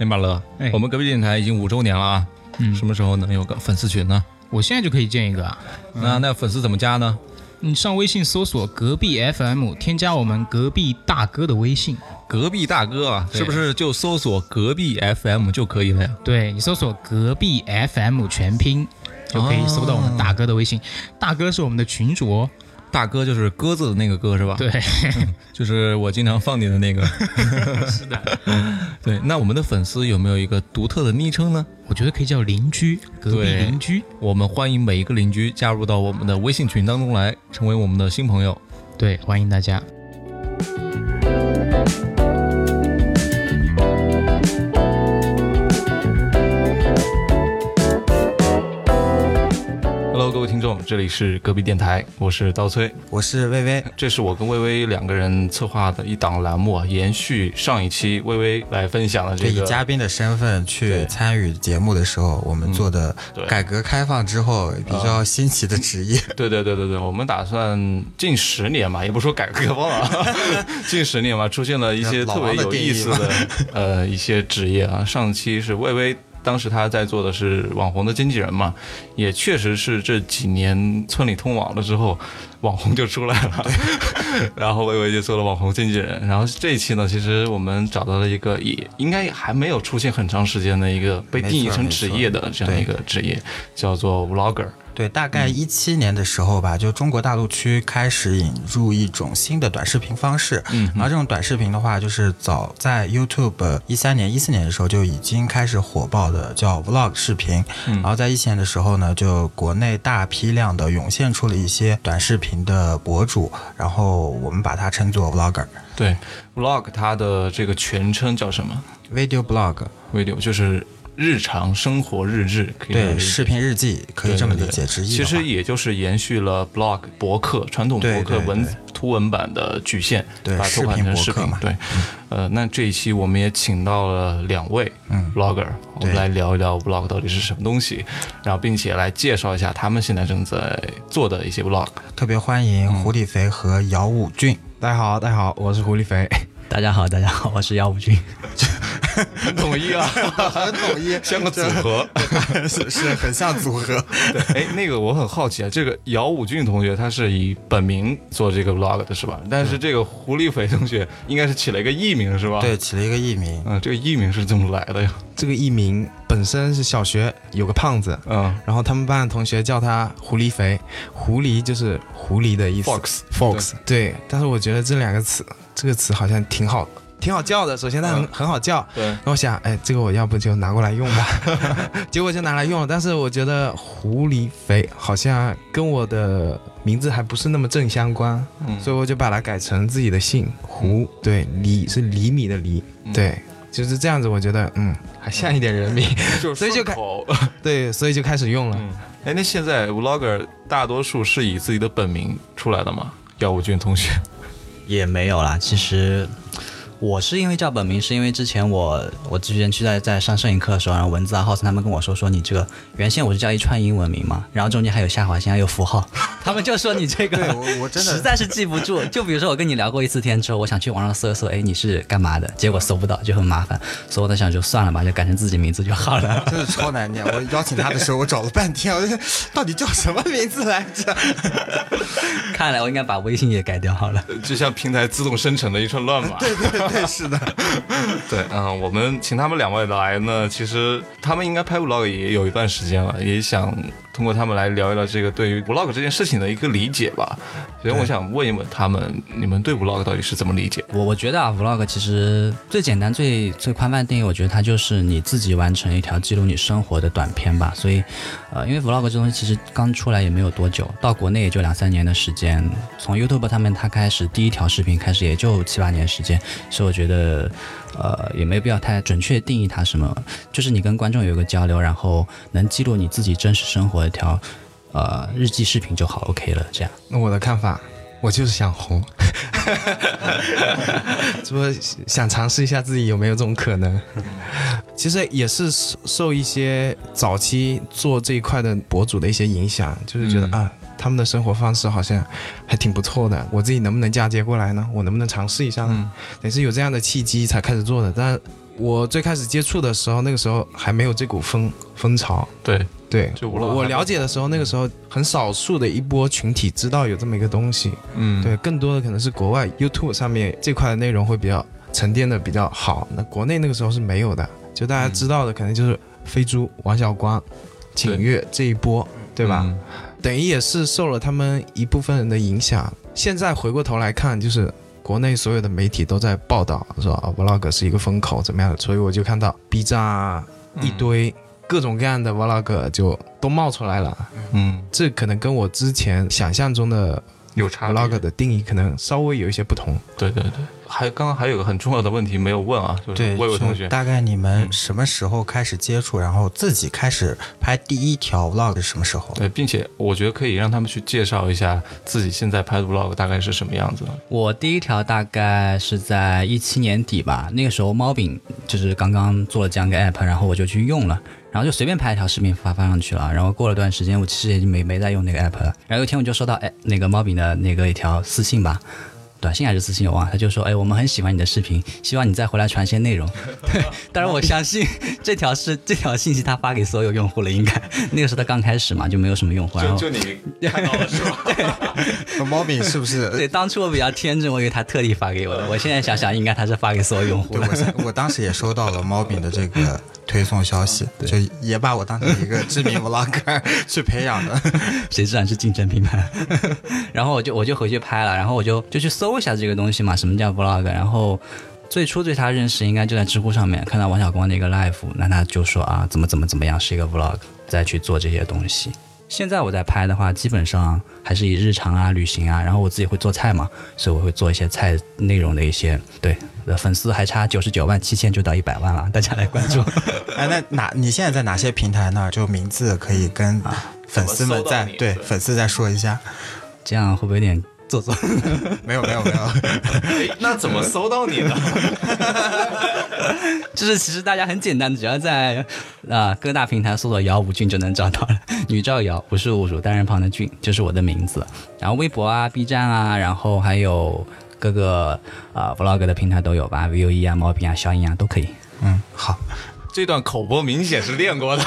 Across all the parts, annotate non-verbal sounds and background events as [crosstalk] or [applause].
哎，马乐，哎我们隔壁电台已经五周年了啊，嗯什么时候能有个粉丝群呢？我现在就可以建一个啊。那那粉丝怎么加呢？你上微信搜索“隔壁 FM”，添加我们隔壁大哥的微信。隔壁大哥啊，对是不是就搜索隔壁 FM 就可以了呀？对你搜索“隔壁 FM” 全拼，就可以搜到我们大哥的微信。大哥是我们的群主哦。大哥就是鸽子的那个哥是吧？，对，[laughs] 就是我经常放你的那个。[laughs] 是的。[laughs] 对，那我们的粉丝有没有一个独特的昵称呢？我觉得可以叫邻居，隔壁对邻居。我们欢迎每一个邻居加入到我们的微信群当中来，成为我们的新朋友。对，欢迎大家。各位听众，这里是隔壁电台，我是刀崔。我是薇薇，这是我跟微微两个人策划的一档栏目啊，延续上一期微微来分享的，这个以嘉宾的身份去参与节目的时候，我们做的改革开放之后比较新奇的职业。[laughs] 对对对对对，我们打算近十年嘛，也不说改革开放啊，[laughs] 近十年嘛，出现了一些特别有意思的 [laughs] 呃一些职业啊。上期是微微，当时他在做的是网红的经纪人嘛，也确实是这几年村里通网了之后，网红就出来了，[laughs] 然后微微就做了网红经纪人。然后这一期呢，其实我们找到了一个也应该还没有出现很长时间的一个被定义成职业的这样一个职业，叫做 vlogger。对，大概一七年的时候吧，就中国大陆区开始引入一种新的短视频方式。嗯然后这种短视频的话，就是早在 YouTube 一三年、一四年的时候就已经开始火爆的，叫 Vlog 视频。嗯然后在一七年的时候呢，就国内大批量的涌现出了一些短视频的博主，然后我们把它称作 Vlogger。对，vlog 它的这个全称叫什么 Video blog，？video 就是日常生活日志，可以对，视频日记可以这么理解。其实也就是延续了 blog 博客传统博客文对图文版的局限，对把它拓展成视视频嘛。频对，呃，那这一期我们也请到了两位嗯 vlogger，我们来聊一聊 blog 到底是什么东西，然后并且来介绍一下他们现在正在做的一些 blog。特别欢迎胡李肥和姚武俊。大家好，大家好，我是狐狸肥。大家好，大家好，我是姚武军。很统一啊，很统一，像个组合。是是很像组合。对，哎，那个我很好奇啊，这个姚武俊同学他是以本名做这个 vlog 的是吧？但是这个狐狸肥同学应该是起了一个艺名是吧？对，，起了一个艺名。嗯，这个艺名是怎么来的呀？这个艺名本身是小学有个胖子，嗯然后他们班的同学叫他狐狸肥，狐狸就是狐狸的意思。，Fox Fox 对，但是我觉得这两个词，这个词好像挺好，挺好叫的。首先它很、嗯很好叫，对，那我想，哎，这个我要不就拿过来用吧，[laughs] 结果就拿来用了。但是我觉得狐狸肥好像跟我的名字还不是那么正相关，嗯所以我就把它改成自己的姓胡，对，厘是厘米的厘，嗯对，就是这样子。我觉得，嗯，还像一点人名，[laughs] 就是所以就开。[laughs] 对，所以就开始用了。嗯，哎，那现在 vlogger 大多数是以自己的本名出来的吗？姚武俊同学，也没有啦，其实我是因为叫本名，是因为之前我我之前去在在上摄影课的时候，然后文字啊、浩森他们跟我说说你这个原先我是叫一串英文名嘛，然后中间还有下划线还 [laughs] 有符号，他们就说你这个我我真的实在是记不住。就比如说我跟你聊过一次天之后，我想去网上搜一搜，哎你是干嘛的？[laughs] 结果搜不到，就很麻烦，所以我在想就算了吧，就改成自己名字就好了。真的超难念。我邀请他的时候，我找了半天，我就到底叫什么名字来着？[laughs] 看来我应该把微信也改掉好了。就像平台自动生成的一串乱码。对对对，是的。[laughs] 对，嗯，我们请他们两位来呢，其实他们应该拍 vlog 也有一段时间了，也想通过他们来聊一聊这个对于 vlog 这件事情的一个理解吧。所以我想问一问他们，你们对 vlog 到底是怎么理解？我我觉得啊，vlog 其实最简单、最最宽泛的定义，我觉得它就是你自己完成一条记录你生活的短片吧。所以，呃，因为 vlog 这东西其实刚出来也没有多久，到国内也就两三年的时间。从 YouTube 他们他开始第一条视频开始也就七八年时间，所以我觉得，呃，也没必要太准确定义它什么，就是你跟观众有一个交流，然后能记录你自己真实生活的一条。呃，日记视频就好，OK 了，这样。那我的看法，我就是想红，[laughs] 这不想尝试一下自己有没有这种可能。其实也是受受一些早期做这一块的博主的一些影响，就是觉得、嗯啊，他们的生活方式好像还挺不错的，我自己能不能嫁接过来呢？我能不能尝试一下呢？嗯也是有这样的契机才开始做的，但。我最开始接触的时候，那个时候还没有这股风风潮。对，对，就我我了解的时候，那个时候很少数的一波群体知道有这么一个东西。嗯，对，更多的可能是国外 YouTube 上面这块的内容会比较沉淀的比较好。那国内那个时候是没有的，就大家知道的可能就是飞猪、王小光、景月这一波，对吧？嗯等于也是受了他们一部分人的影响。现在回过头来看，就是国内所有的媒体都在报道说啊，vlog 是一个风口怎么样的，所以我就看到 B 站啊一堆各种各样的 vlog 就都冒出来了。嗯，这可能跟我之前想象中的有差 vlog 的定义可能稍微有一些不同。对对对，还刚刚还有个很重要的问题没有问啊，就是对，魏伟同学，大概你们嗯什么时候开始接触，然后自己开始拍第一条 vlog 是什么时候？对，并且我觉得可以让他们去介绍一下自己现在拍的 vlog 大概是什么样子。我第一条大概是在一七年底吧，那个时候猫饼就是刚刚做了这样一个 app，然后我就去用了，然后就随便拍一条视频发发上去了。然后过了段时间，我其实也就没没再用那个 app 了。然后有一天我就收到哎那个猫饼的那个一条私信吧。短信还是私信我忘了，他就说：“哎，我们很喜欢你的视频，希望你再回来传些内容。”对，当然我相信这条是这条信息他发给所有用户了，应该那个时候他刚开始嘛，就没有什么用户。然后就你看到了是吧？[laughs] 猫饼是不是？对，当初我比较天真，我以为他特地发给我的。我现在想想，应该他是发给所有用户对，的我。我当时也收到了猫饼的这个推送消息，就也把我当成一个知名 vlogger 去培养的。谁知道你是竞争品牌？[laughs] 然后我就我就回去拍了，然后我就就去搜一下这个东西嘛，什么叫 vlog？然后最初对他认识应该就在知乎上面看到王小光的一个 live，那他就说啊怎么怎么怎么样是一个 vlog，再去做这些东西。现在我在拍的话，基本上还是以日常啊、旅行啊，然后我自己会做菜嘛，所以我会做一些菜内容的一些对。呃粉丝还差九十九万七千就到一百万了，大家来关注。[laughs] 哎，那哪你现在在哪些平台呢？就名字可以跟粉丝们再怎么搜到你对对粉丝再说一下。这样会不会有点做作？[laughs] 没有没有没有，[laughs] 哎那怎么搜到你呢？[laughs] 就是其实大家很简单，只要在啊、各大平台搜索“姚武俊”就能找到了。女赵瑶，不是侮辱单人旁的俊，就是我的名字。然后微博啊、B 站啊，然后还有各个啊、vlog 的平台都有吧，V O E 啊、毛笔啊、小影啊都可以。嗯，好，这段口播明显是练过的。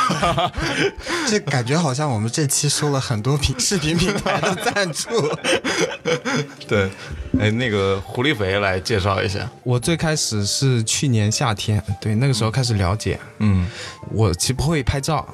[laughs] 这感觉好像我们这期收了很多平 [laughs] 视频平台的赞助。[laughs] 对，哎，那个狐狸肥来介绍一下。我最开始是去年夏天，对那个时候开始了解。嗯，我其实不会拍照，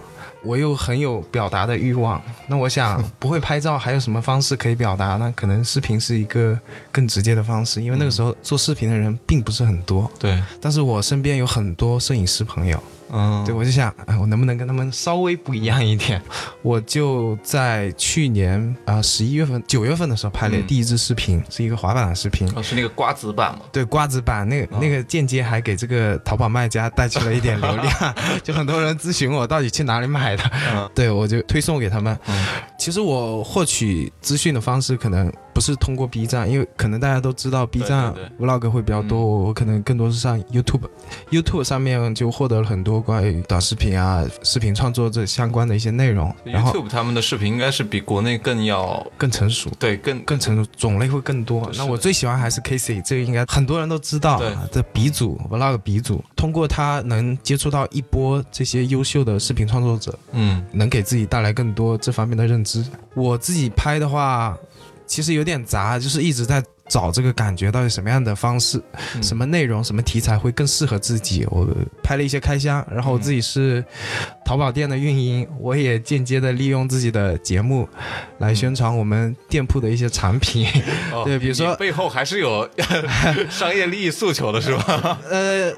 我又很有表达的欲望。那我想，[laughs] 不会拍照还有什么方式可以表达呢？可能视频是一个更直接的方式，因为那个时候做视频的人并不是很多。对，但是我身边有很多摄影师朋友，嗯，对我就想，哎，我能不能跟他们稍微不一样一点？我就在去年啊十一月份、九月份的时候拍了嗯第一支视频，是一个滑板的视频。哦，是那个瓜子版吗？对瓜子版那个、那个间接还给这个淘宝卖家带去了一点流量，[laughs] 就很多人咨询我到底去哪里买的，嗯对我就推送给他们。嗯其实我获取资讯的方式可能不是通过 B 站，因为可能大家都知道 B 站对 vlog 会比较多，我我可能更多是上 YouTube，YouTube 上面就获得了很多关于短视频啊、视频创作这相关的一些内容，然后 YouTube 他们的视频应该是比国内更要更成熟。对更更成熟，种类会更多。那我最喜欢还是 Casey，这个应该很多人都知道对啊。这鼻祖 vlog 鼻祖，通过他能接触到一波这些优秀的视频创作者，嗯能给自己带来更多这方面的认知。我自己拍的话，其实有点杂，就是一直在找这个感觉，到底什么样的方式、嗯什么内容、什么题材会更适合自己。我拍了一些开箱，然后我自己是淘宝店的运营，我也间接的利用自己的节目来宣传我们店铺的一些产品。哦 [laughs] 对比如说背后还是有 [laughs] 商业利益诉求的是吧？呃，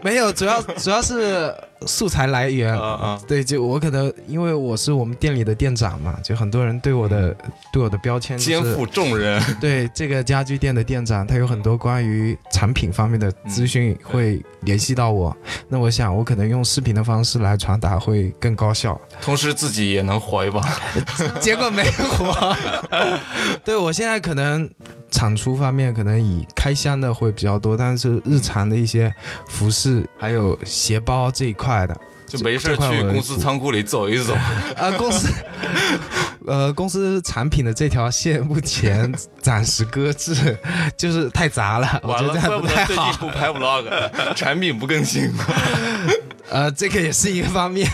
没有，主要主要是素材来源。啊啊，对，就我可能因为我是我们店里的店长嘛，就很多人对我的对我的标签就是肩负重任。[laughs] 对这个家居店的店长，他有很多关于产品方面的资讯会联系到我。那我想，我可能用视频的方式来传达会更高效。同时自己也能活一把。[laughs] 结果没火。[laughs] 对我现在可能产出方面可能以开箱的会比较多，但是日常的一些服饰还有鞋包这一块的，就没事去公司仓库里走一走。[laughs] 啊，公司呃，公司产品的这条线目前暂时搁置，就是太杂了，我完了，觉得这样怪不太好。最近不拍 vlog，产品不更新。呃，这个也是一个方面。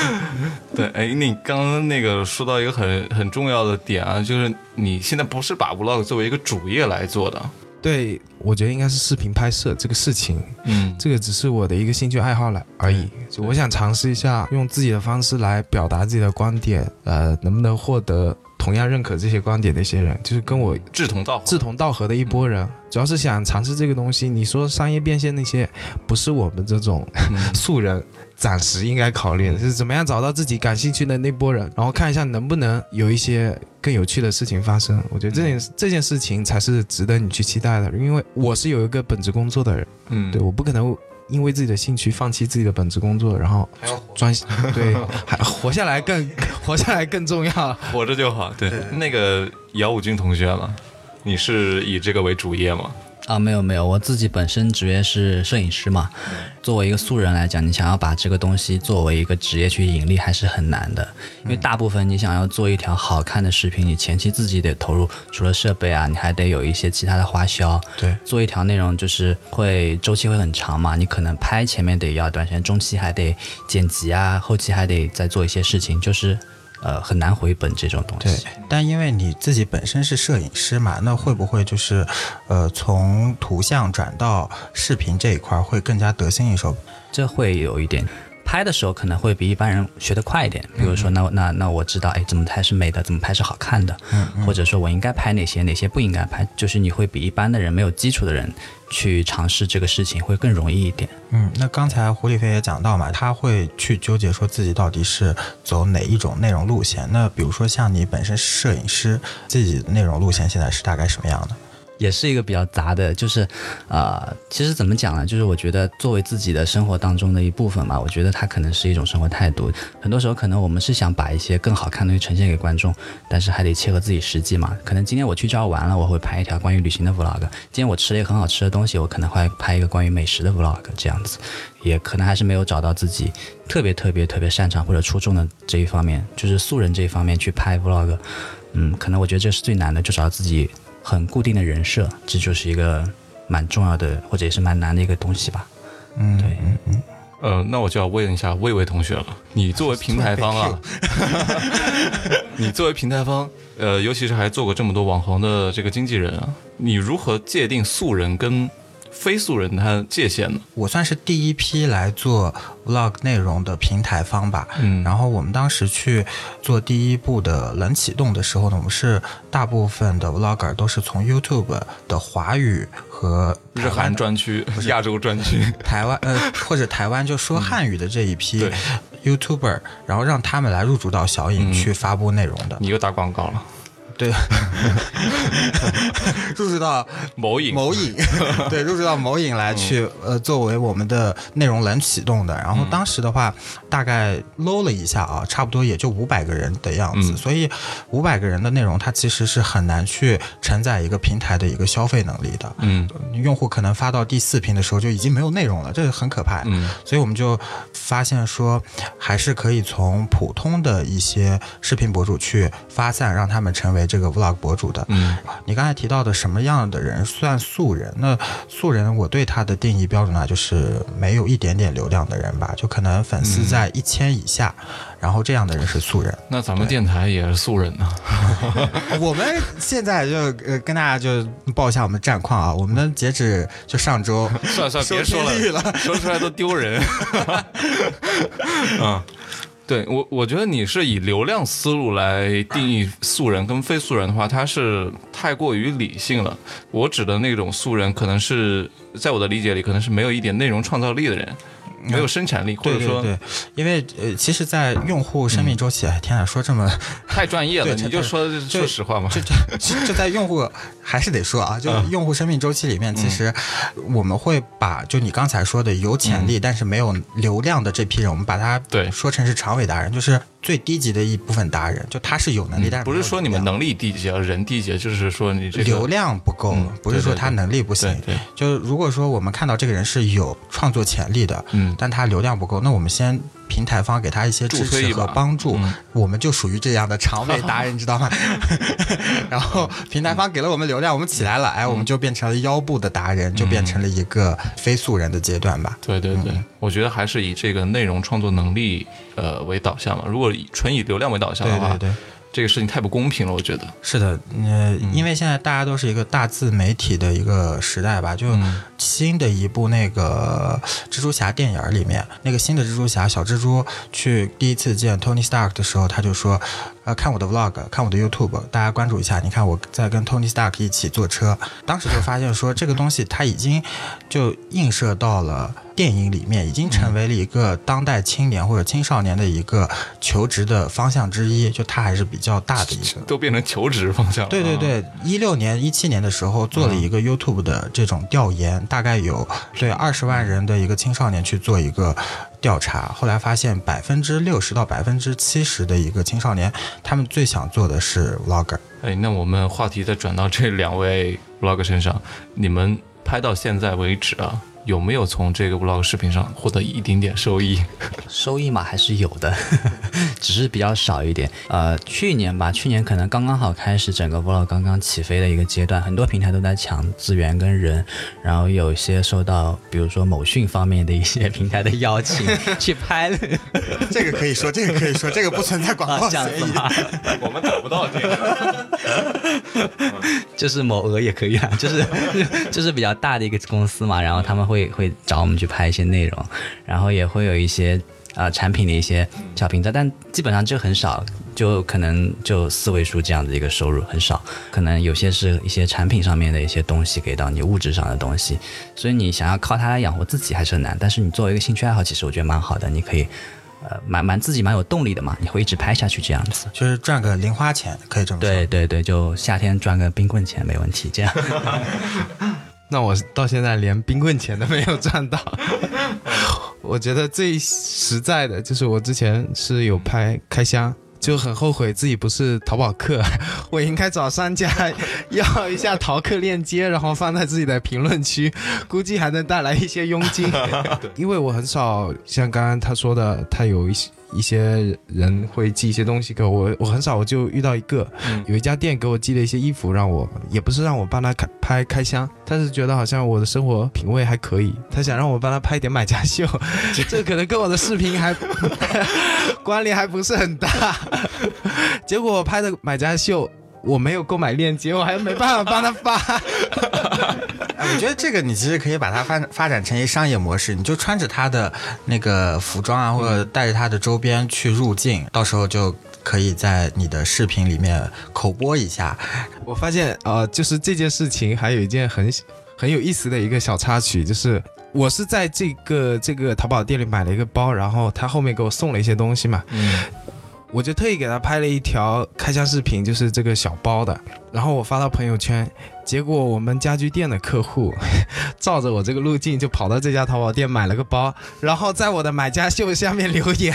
[laughs] 对，哎，你刚刚那个说到一个很很重要的点啊，就是你现在不是把 vlog 作为一个主业来做的，对，我觉得应该是视频拍摄这个事情，嗯，这个只是我的一个兴趣爱好了而已。就我想尝试一下，用自己的方式来表达自己的观点，呃，能不能获得同样认可这些观点的一些人，就是跟我志同道合，志同道合的一波人。主要是想尝试这个东西。你说商业变现那些，不是我们这种嗯 [laughs] 素人暂时应该考虑的，是怎么样找到自己感兴趣的那波人，然后看一下能不能有一些更有趣的事情发生。我觉得这件这件事情才是值得你去期待的，因为我是有一个本职工作的人，嗯，对，我不可能。因为自己的兴趣放弃自己的本职工作，然后专心 [laughs] 对，还活下来更 [laughs] 活下来更重要。活着就好。对，那个姚武军同学嘛，你是以这个为主业吗？啊，没有没有，我自己本身职业是摄影师嘛。作为一个素人来讲，你想要把这个东西作为一个职业去盈利，还是很难的。因为大部分你想要做一条好看的视频，你前期自己得投入，除了设备啊，你还得有一些其他的花销。对，做一条内容就是会周期会很长嘛，你可能拍前面得要一段时间，中期还得剪辑啊，后期还得再做一些事情，就是呃很难回本这种东西对西。，但因为你自己本身是摄影师嘛，那会不会就是，呃，从图像转到视频这一块儿会更加得心应手？这会有一点。拍的时候可能会比一般人学得快一点，比如说那那那我知道，哎，怎么拍是美的，怎么拍是好看的，或者说我应该拍哪些，哪些不应该拍，就是你会比一般的人没有基础的人去尝试这个事情会更容易一点。嗯，那刚才胡立飞也讲到嘛，他会去纠结说自己到底是走哪一种内容路线。那比如说像你本身是摄影师，自己的内容路线现在是大概什么样的？也是一个比较杂的，就是，呃，其实怎么讲呢？就是我觉得作为自己的生活当中的一部分嘛，我觉得它可能是一种生活态度。很多时候可能我们是想把一些更好看的东西呈现给观众，但是还得切合自己实际嘛。可能今天我去这儿玩了，我会拍一条关于旅行的 vlog；今天我吃了一个很好吃的东西，我可能会拍一个关于美食的 vlog，这样子。也可能还是没有找到自己特别特别特别擅长或者出众的这一方面，就是素人这一方面去拍 vlog。嗯，可能我觉得这是最难的，就找到自己很固定的人设，这就是一个蛮重要的，或者也是蛮难的一个东西吧。嗯，对。嗯嗯，呃，那我就要问一下魏魏同学了，你作为平台方啊，[laughs] 你作为平台方，呃，尤其是还做过这么多网红的这个经纪人啊，你如何界定素人跟非素人他界限呢？我算是第一批来做 vlog 内容的平台方吧。嗯然后我们当时去做第一步的冷启动的时候呢，我们是大部分的 vlogger 都是从 YouTube 的华语和日韩专区、[laughs] 亚洲专区，台湾呃或者台湾就说汉语的这一批 [laughs] 对 YouTuber，然后让他们来入驻到小影嗯去发布内容的。你又打广告了，[laughs] [laughs] 对，入驻到某影某影，对，入驻到某影来去、呃作为我们的内容冷启动的。然后当时的话，大概搂了一下啊，差不多也就五百个人的样子。嗯所以五百个人的内容，它其实是很难去承载一个平台的一个消费能力的。嗯用户可能发到第四屏的时候就已经没有内容了，这个很可怕。嗯所以我们就发现说，还是可以从普通的一些视频博主去发散，让他们成为这个 vlog 博主的。嗯你刚才提到的什么样的人算素人？那素人，我对他的定义标准呢，就是没有一点点流量的人吧，就可能粉丝在一千以下，然后这样的人是素人。那咱们电台也是素人呢，[laughs] 我们现在就呃跟大家就报一下我们战况啊，我们的截止就上周算了算了，别说了，说出来都丢人。[laughs] 嗯，对我，我觉得你是以流量思路来定义素人跟非素人的话，他是太过于理性了。我指的那种素人，可能是在我的理解里，可能是没有一点内容创造力的人，没有生产力，或者说对。因为呃，其实，在用户生命周期，哎，天哪，说这么 [laughs] 太专业了，对你就说说实话嘛。就就就在用户还是得说啊，就嗯。用户生命周期里面，其实我们会把就你刚才说的有潜力但是没有流量的这批人，我们把它嗯对。说成是长尾达人，就是最低级的一部分达人，就他是有能力，但是嗯不是说你们能力低级啊，人低级，就是说你这个流量不够嗯，不是说他能力不行。对。对，就如果说我们看到这个人是有创作潜力的，嗯嗯。但他流量不够，那我们先平台方给他一些支持和帮助，嗯我们就属于这样的长尾 [laughs] 达人，你知道吗？[laughs] 然后平台方给了我们流量，我们起来了，哎，我们就变成了腰部的达人，就变成了一个非素人的阶段吧。对对对，我觉得还是以这个内容创作能力呃为导向嘛。如果以纯以流量为导向的话，对对对。这个事情太不公平了，我觉得。是的，呃，因为现在大家都是一个大自媒体的一个时代吧，就嗯新的一部那个蜘蛛侠电影儿里面，那个新的蜘蛛侠小蜘蛛去第一次见 Tony Stark 的时候，他就说，呃，看我的 Vlog，看我的 YouTube，大家关注一下。你看我在跟 Tony Stark 一起坐车，当时就发现说这个东西它已经就映射到了。电影里面已经成为了一个当代青年或者青少年的一个求职的方向之一，就它还是比较大的一个。都变成求职方向了。对对对，一六年、一七年的时候做了一个 YouTube 的这种调研，大概有对二十万人的一个青少年去做一个调查，后来发现百分之六十到百分之七十的一个青少年，他们最想做的是 vlog。哎，那我们话题再转到这两位 vlog 身上，你们拍到现在为止啊，有没有从这个 vlog 视频上获得一丁点收益？[laughs] 收益嘛还是有的，[laughs] 只是比较少一点。呃，去年吧，去年可能刚刚好开始整个 vlog 刚刚起飞的一个阶段，很多平台都在抢资源跟人，然后有一些受到比如说某讯方面的一些平台的邀请 [laughs] 去拍了，这个可以说，这个可以说，这个不存在广告嫌疑。我们找不到这个。[laughs] 就是某鹅也可以啊，就是 [laughs] 就是比较大的一个公司嘛，然后他们会会找我们去拍一些内容，然后也会有一些呃产品的一些小评测，但基本上就很少，就可能就四位数这样的一个收入很少，可能有些是一些产品上面的一些东西给到你物质上的东西，所以你想要靠它来养活自己还是很难，但是你作为一个兴趣爱好，其实我觉得蛮好的，你可以。呃，蛮蛮自己蛮有动力的嘛，你会一直拍下去这样子。就是赚个零花钱，可以这么说。对对对，就夏天赚个冰棍钱没问题，这样。[laughs] 那我到现在连冰棍钱都没有赚到。[laughs] 我觉得最实在的就是我之前是有拍开箱，就很后悔自己不是淘宝客，[laughs] 我应该找商家要一下淘客链接，然后放在自己的评论区，[laughs] 估计还能带来一些佣金。[laughs] 因为我很少像刚刚他说的，他有一些。一些人会寄一些东西给我，我很少，我就遇到一个，有一家店给我寄了一些衣服，让我也不是让我帮他开拍开箱，他是觉得好像我的生活品味还可以，他想让我帮他拍一点买家秀，这可能跟我的视频还 [laughs] 关联还不是很大，[laughs] 结果我拍的买家秀。我没有购买链接，我还没办法帮他发。[laughs] 哎，我觉得这个你其实可以把它发发展成一商业模式，你就穿着他的那个服装啊，或者带着他的周边去入境，到时候就可以在你的视频里面口播一下。我发现呃，就是这件事情还有一件很很有意思的一个小插曲，就是我是在这个这个淘宝店里买了一个包，然后他后面给我送了一些东西嘛。嗯。我就特意给他拍了一条开箱视频，就是这个小包的，然后我发到朋友圈，结果我们家居店的客户 [laughs] 照着我这个路径就跑到这家淘宝店买了个包，然后在我的买家秀下面留言：“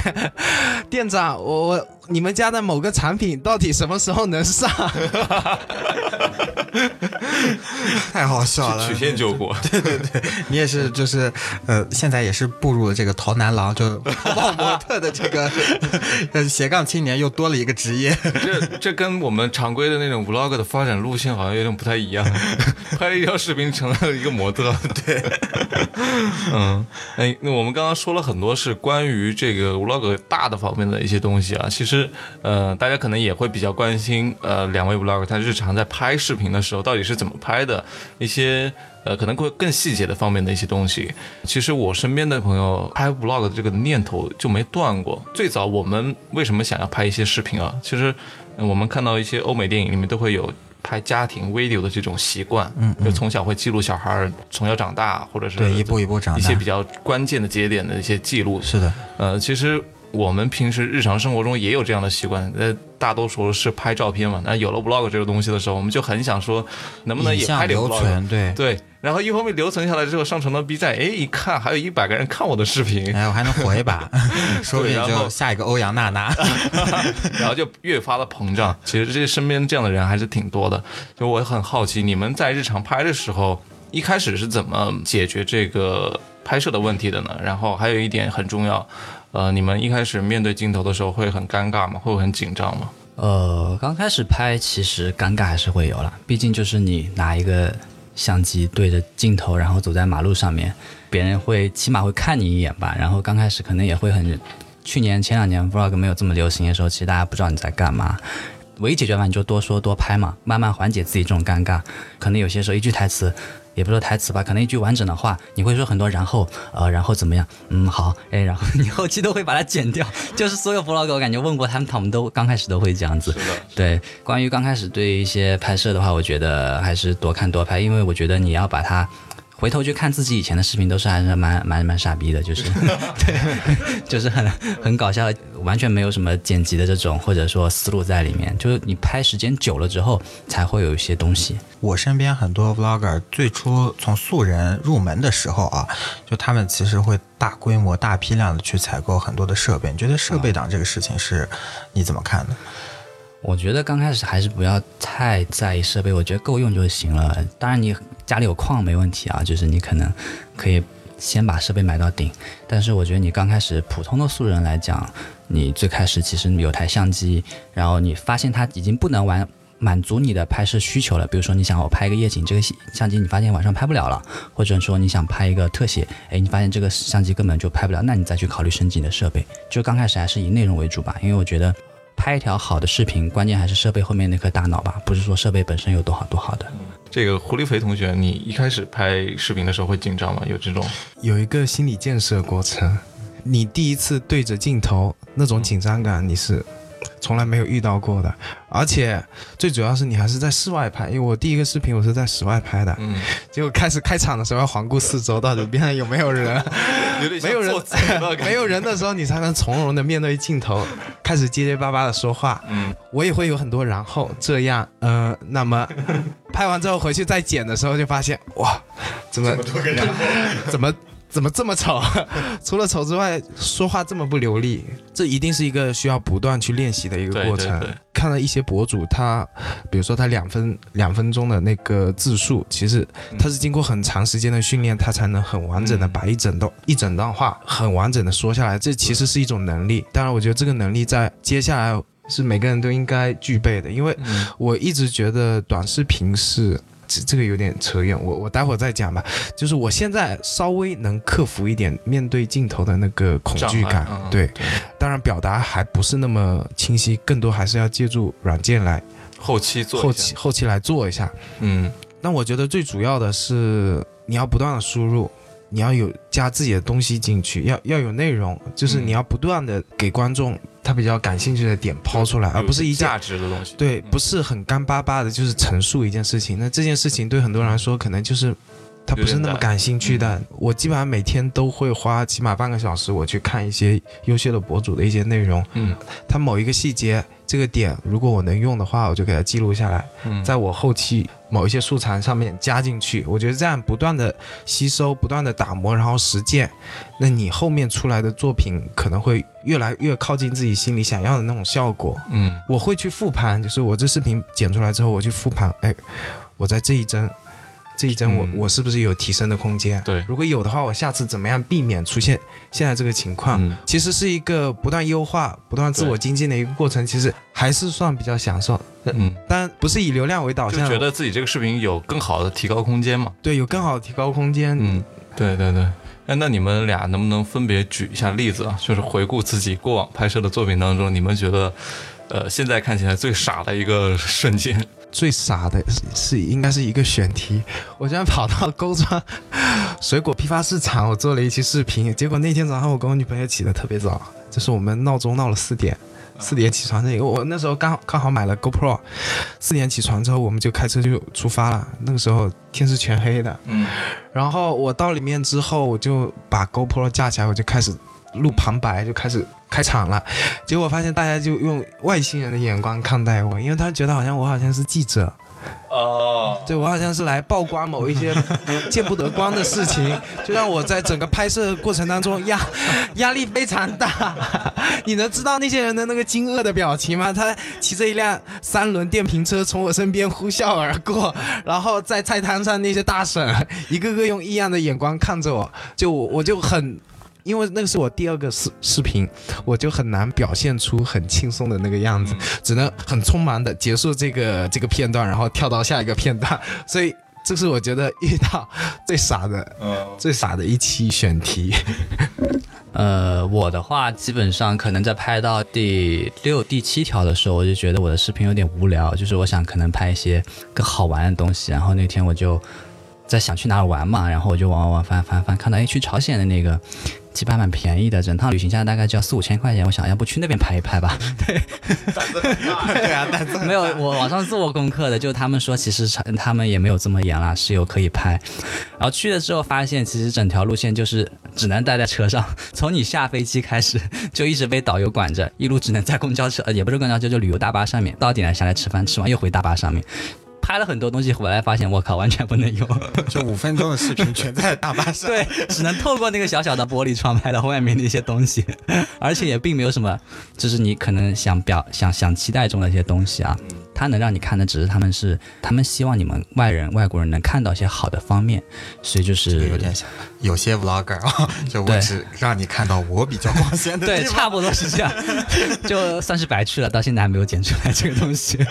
店长，我我你们家的某个产品到底什么时候能上？” [laughs] 太好笑了，曲线救国。对 [laughs] 对对，你也是，就是呃，现在也是步入了这个淘男郎，就淘宝模特的这个呃 [laughs] 斜杠青年，又多了一个职业。这这跟我们常规的那种 vlog 的发展路线好像有点不太一样，拍了一条视频成了一个模特。对，嗯，哎，那我们刚刚说了很多是关于这个 vlog 大的方面的一些东西啊，其实呃，大家可能也会比较关心呃，两位 vlog 他日常在拍视频的时候到底是怎么拍的，一些呃可能会更细节的方面的一些东西。其实我身边的朋友拍 vlog 的这个念头就没断过。最早我们为什么想要拍一些视频啊？其实我们看到一些欧美电影里面都会有拍家庭 video 的这种习惯，嗯就从小会记录小孩儿从小长大，或者是对，一步一步长大。一些比较关键的节点的一些记录。是的，呃，其实我们平时日常生活中也有这样的习惯，呃，大多数是拍照片嘛。那有了 vlog 这个东西的时候，我们就很想说，能不能也拍 vlog？存，对。对，然后一方面留存下来之后上传到 B 站，哎，一看还有一百个人看我的视频，哎，我还能火一把，说不定就下一个欧阳娜娜。[laughs] 然后就越发的膨胀。其实这身边这样的人还是挺多的。就我很好奇，你们在日常拍的时候，一开始是怎么解决这个拍摄的问题的呢？然后还有一点很重要，呃，你们一开始面对镜头的时候会很尴尬吗？会很紧张吗？呃，刚开始拍其实尴尬还是会有了，毕竟就是你拿一个相机对着镜头，然后走在马路上面，别人会起码会看你一眼吧。然后刚开始可能也会很，去年前两年 vlog 没有这么流行的时候，其实大家不知道你在干嘛。唯一解决办法就多说多拍嘛，慢慢缓解自己这种尴尬。可能有些时候一句台词。也不说台词吧，可能一句完整的话，你会说很多，然后呃，然后怎么样？嗯，好，哎，然后你后期都会把它剪掉。就是所有 vlog 我感觉问过他们，他们都刚开始都会这样子。对，关于刚开始对一些拍摄的话，我觉得还是多看多拍，因为我觉得你要把它。回头去看自己以前的视频，都是还是蛮蛮蛮傻逼的，就是 [laughs] 对，就是很很搞笑，完全没有什么剪辑的这种或者说思路在里面。就是你拍时间久了之后，才会有一些东西。我身边很多 vlogger 最初从素人入门的时候啊，就他们其实会大规模、大批量的去采购很多的设备。你觉得设备党这个事情是你怎么看的？我觉得刚开始还是不要太在意设备，我觉得够用就行了。当然你家里有矿没问题啊，就是你可能可以先把设备买到顶。但是我觉得你刚开始普通的素人来讲，你最开始其实有台相机，然后你发现它已经不能完满足你的拍摄需求了。比如说你想我拍一个夜景，这个相机你发现晚上拍不了了，或者说你想拍一个特写，哎，你发现这个相机根本就拍不了，那你再去考虑升级你的设备。就刚开始还是以内容为主吧，因为我觉得。拍一条好的视频，关键还是设备后面那颗大脑吧，不是说设备本身有多好多好的。这个狐狸肥同学，你一开始拍视频的时候会紧张吗？有这种？有一个心理建设过程。你第一次对着镜头那种紧张感，你是？从来没有遇到过的，而且最主要是你还是在室外拍，因为我第一个视频我是在室外拍的，嗯，结果开始开场的时候要环顾四周，到底边上 [laughs] 有没有人，没有人，没有人的时候你才能从容的面对镜头，开始结结巴巴的说话，嗯，我也会有很多然后这样，呃，那么 [laughs] 拍完之后回去再剪的时候就发现，哇，怎么 [laughs] 怎么？怎么这么丑？[laughs] 除了丑之外，说话这么不流利，这一定是一个需要不断去练习的一个过程。看了一些博主，他比如说他两分两分钟的那个字数，其实他是经过很长时间的训练，他才能很完整的把一整段一整段话很完整的说下来。这其实是一种能力。当然，我觉得这个能力在接下来是每个人都应该具备的，因为我一直觉得短视频是。这这个有点扯远，我我待会儿再讲吧。就是我现在稍微能克服一点面对镜头的那个恐惧感，对，当然表达还不是那么清晰，更多还是要借助软件来后期做，后期后期来做一下。嗯，那我觉得最主要的是你要不断的输入。你要有加自己的东西进去，要要有内容，就是你要不断的给观众他比较感兴趣的点抛出来，而不是一价值的东西。对，不是很干巴巴的，就是陈述一件事情。那这件事情对很多人来说，可能就是他不是那么感兴趣的。我基本上每天都会花起码半个小时，我去看一些优秀的博主的一些内容。嗯，他某一个细节。这个点，如果我能用的话，我就给它记录下来，在我后期某一些素材上面加进去。我觉得这样不断的吸收，不断的打磨，然后实践，那你后面出来的作品可能会越来越靠近自己心里想要的那种效果。嗯，我会去复盘，就是我这视频剪出来之后，我去复盘，哎，我在这一帧。这一帧我我是不是有提升的空间？对，如果有的话，我下次怎么样避免出现现在这个情况？其实是一个不断优化、不断自我精进的一个过程，其实还是算比较享受。嗯，但不是以流量为导向，就觉得自己这个视频有更好的提高空间嘛？对，有更好的提高空间。嗯，对对对。哎，那你们俩能不能分别举一下例子啊？就是回顾自己过往拍摄的作品当中，你们觉得，呃，现在看起来最傻的一个瞬间。最傻的是应该是一个选题，我居然跑到勾庄水果批发市场，我做了一期视频，结果那天早上我跟我女朋友起得特别早，就是我们闹钟闹了四点，四点起床那个，我那时候刚刚好买了 GoPro，四点起床之后我们就开车就出发了，那个时候天是全黑的，嗯，然后我到里面之后我就把 GoPro 架起来，我就开始录旁白，就开始。开场了，结果发现大家就用外星人的眼光看待我，因为他觉得好像我好像是记者，哦，对我好像是来曝光某一些 [laughs] 见不得光的事情，就让我在整个拍摄过程当中压 [laughs] 压力非常大。[laughs] 你能知道那些人的那个惊愕的表情吗？他骑着一辆三轮电瓶车从我身边呼啸而过，然后在菜摊上那些大婶一个个用异样的眼光看着我，就我我就很。因为那个是我第二个视视频，我就很难表现出很轻松的那个样子，只能很匆忙的结束这个这个片段，然后跳到下一个片段。所以这是我觉得遇到最傻的，最傻的一期选题。[laughs] 呃，我的话基本上可能在拍到第六、第七条的时候，我就觉得我的视频有点无聊，就是我想可能拍一些更好玩的东西。然后那天我就在想去哪儿玩嘛，然后我就往往往翻翻翻，看到哎去朝鲜的那个。机票蛮便宜的，整趟旅行下来大概就要四五千块钱。我想要不去那边拍一拍吧。[laughs] 对，对啊，但是没有我网上做过功课的，就他们说其实他们也没有这么严啦，是有可以拍。然后去了之后发现，其实整条路线就是只能待在车上，[laughs] 从你下飞机开始就一直被导游管着，一路只能在公交车，呃，也不是公交车，就旅游大巴上面，到点了下来吃饭，吃完又回大巴上面。拍了很多东西回来，发现我靠，完全不能用。[laughs] 就五分钟的视频全在大巴上，对，只能透过那个小小的玻璃窗拍到外面的一些东西，[laughs] 而且也并没有什么，就是你可能想表想想期待中的一些东西啊。他能让你看的只是他们是他们希望你们外人外国人能看到一些好的方面，所以就是有点像有些 vlogger 啊，[laughs] 就我只让你看到我比较光鲜的对，差不多是这样，就算是白去了，到现在还没有剪出来这个东西。